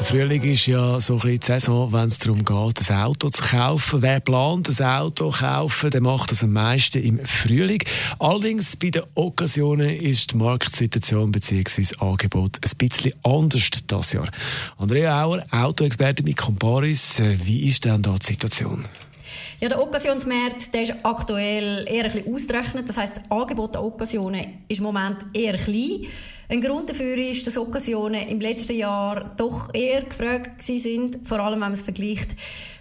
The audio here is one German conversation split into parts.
der Frühling ist ja so ein bisschen die Saison, wenn es darum geht, ein Auto zu kaufen. Wer plant, ein Auto zu kaufen, der macht das am meisten im Frühling. Allerdings bei den Occasionen ist die Marktsituation bzw. Angebot ein bisschen anders dieses Jahr. Andrea Auer, Autoexperte mit Comparis. Wie ist denn da die Situation? Ja, der Occasionsmarkt der ist aktuell eher ein bisschen ausgerechnet. Das heisst, das Angebot an Occasionen ist im Moment eher klein. Ein Grund dafür ist, dass Occasionen im letzten Jahr doch eher gefragt sind, vor allem wenn man es vergleicht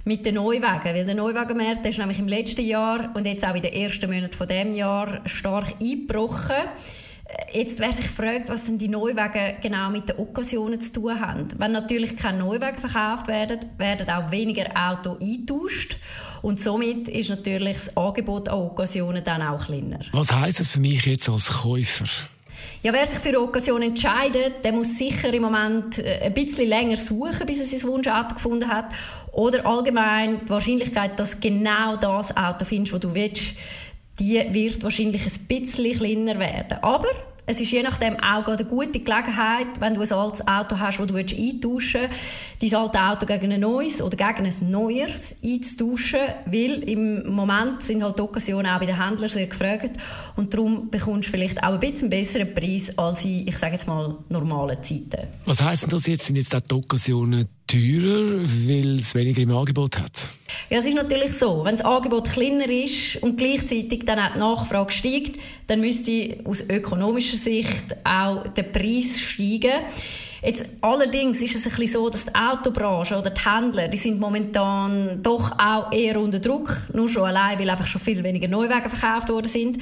mit den Neuwagen. Weil der Neuwagenmarkt ist nämlich im letzten Jahr und jetzt auch in den ersten Monaten von dem Jahr stark eingebrochen. Jetzt wer sich fragt, was denn die Neuwagen genau mit den Occasionen zu tun haben. Wenn natürlich keine Neuwagen verkauft werden, werden auch weniger Autos eingetauscht. Und somit ist natürlich das Angebot an Occasionen dann auch kleiner. Was heisst es für mich jetzt als Käufer? Ja, wer sich für eine Occasion entscheidet, der muss sicher im Moment äh, ein bisschen länger suchen, bis er sein Wunschauto gefunden hat. Oder allgemein die Wahrscheinlichkeit, dass genau das Auto findest, das du willst, die wird wahrscheinlich ein bisschen kleiner werden. Aber es ist je nachdem auch eine gute Gelegenheit, wenn du ein altes Auto hast, das du eintauschen willst, dein altes Auto gegen ein neues oder gegen ein neues einzutauschen, weil im Moment sind halt die Occasionen auch bei den Händlern sehr gefragt und darum bekommst du vielleicht auch ein bisschen besseren Preis als in, ich sage jetzt mal, normalen Zeiten. Was heisst denn das jetzt? Sind jetzt die Occasionen teurer, weil es weniger im Angebot hat? Ja, es ist natürlich so. Wenn das Angebot kleiner ist und gleichzeitig dann auch die Nachfrage steigt, dann müsste aus ökonomischer Sicht auch der Preis steigen. Jetzt, allerdings ist es ein bisschen so, dass die Autobranche oder die Händler, die sind momentan doch auch eher unter Druck. Nur schon allein, weil einfach schon viel weniger Neuwagen verkauft worden sind.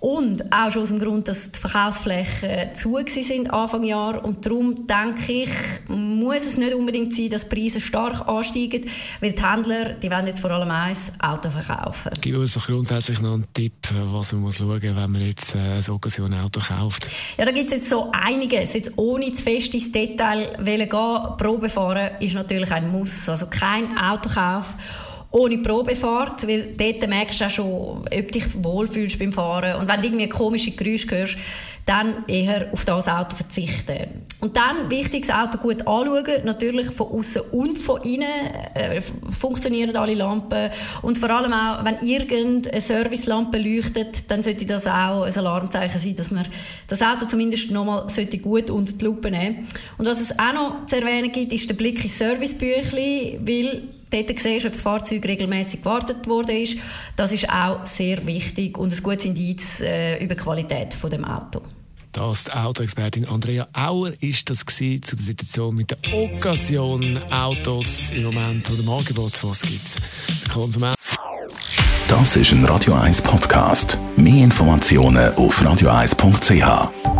Und auch schon aus dem Grund, dass die Verkaufsflächen zu sind Anfang Jahr. Und darum denke ich, muss es nicht unbedingt sein, dass die Preise stark ansteigen, weil die Händler, die wollen jetzt vor allem eins, Auto verkaufen. Gib uns doch grundsätzlich noch einen Tipp, was man muss schauen, wenn man jetzt äh, ein Occasion-Auto kauft. Ja, da gibt es jetzt so einiges. Jetzt ohne zu fest ins Detail gehen, Probe fahren ist natürlich ein Muss. Also kein Autokauf ohne Probefahrt, weil dort merkst du auch schon, ob dich wohlfühlst beim Fahren. Und wenn du irgendwie komische Geräusche hörst, dann eher auf das Auto verzichten. Und dann, wichtig, das Auto gut anschauen, natürlich von außen und von innen, äh, funktionieren alle Lampen. Und vor allem auch, wenn irgendeine Servicelampe leuchtet, dann sollte das auch ein Alarmzeichen sein, dass man das Auto zumindest nochmal sollte gut unter die Lupe nehmen. Und was es auch noch zu erwähnen gibt, ist der Blick ins Servicebüchli, weil dort siehst, ob das Fahrzeug regelmäßig gewartet wurde. Das ist auch sehr wichtig und ein gutes Indiz äh, über die Qualität von dem Auto. Das die Autoexpertin Andrea Auer ist das zu der Situation mit den Occasion Autos im Moment oder im Angebot, was gibt's? Das ist ein Radio 1 Podcast. Mehr Informationen auf radio1.ch.